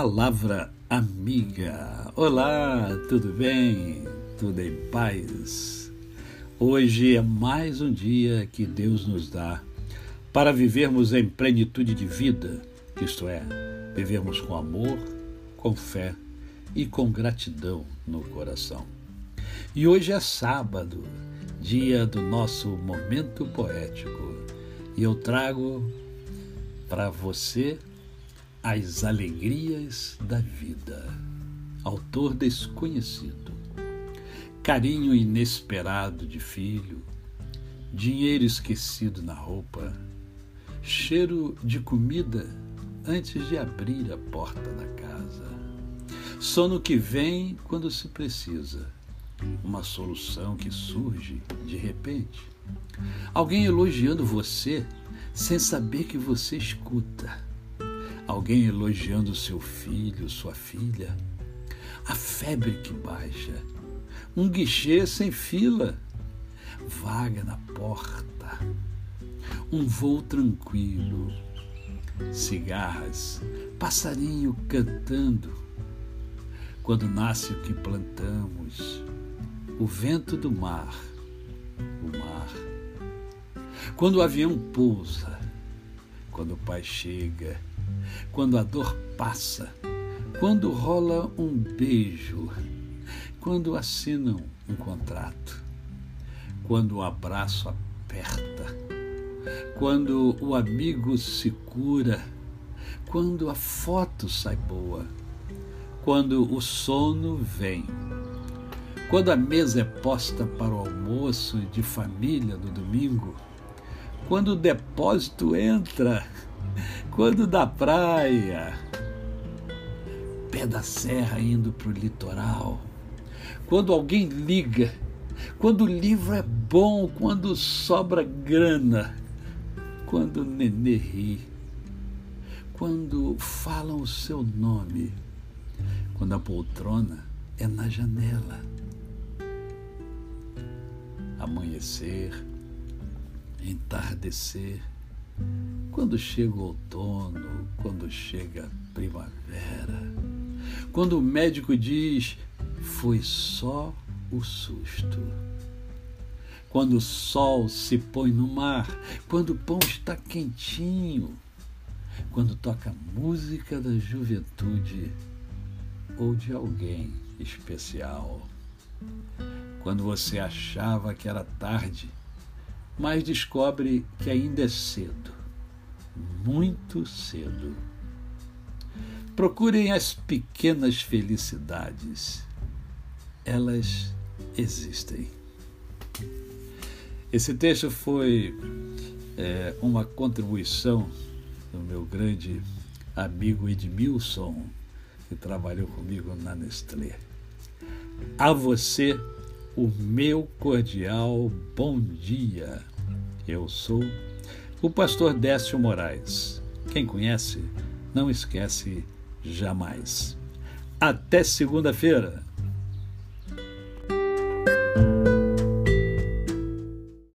Palavra amiga. Olá, tudo bem? Tudo em paz? Hoje é mais um dia que Deus nos dá para vivermos em plenitude de vida, isto é, vivermos com amor, com fé e com gratidão no coração. E hoje é sábado, dia do nosso momento poético, e eu trago para você as Alegrias da Vida. Autor desconhecido. Carinho inesperado de filho, dinheiro esquecido na roupa, cheiro de comida antes de abrir a porta da casa, sono que vem quando se precisa, uma solução que surge de repente, alguém elogiando você sem saber que você escuta alguém elogiando seu filho, sua filha, a febre que baixa, um guichê sem fila, vaga na porta, um voo tranquilo, cigarras, passarinho cantando. Quando nasce o que plantamos, o vento do mar, o mar. Quando o avião pousa, quando o pai chega quando a dor passa, quando rola um beijo, quando assinam um contrato, quando o abraço aperta, quando o amigo se cura, quando a foto sai boa, quando o sono vem, quando a mesa é posta para o almoço de família no domingo, quando o depósito entra quando da praia, pé da serra indo para o litoral, quando alguém liga, quando o livro é bom, quando sobra grana, quando o nenê ri, quando falam o seu nome, quando a poltrona é na janela. Amanhecer, entardecer, quando chega o outono, quando chega a primavera, quando o médico diz foi só o susto. Quando o sol se põe no mar, quando o pão está quentinho, quando toca a música da juventude ou de alguém especial. Quando você achava que era tarde mas descobre que ainda é cedo, muito cedo. Procurem as pequenas felicidades, elas existem. Esse texto foi é, uma contribuição do meu grande amigo Edmilson, que trabalhou comigo na Nestlé. A você, o meu cordial bom dia. Eu sou o pastor Décio Moraes. Quem conhece, não esquece jamais. Até segunda-feira.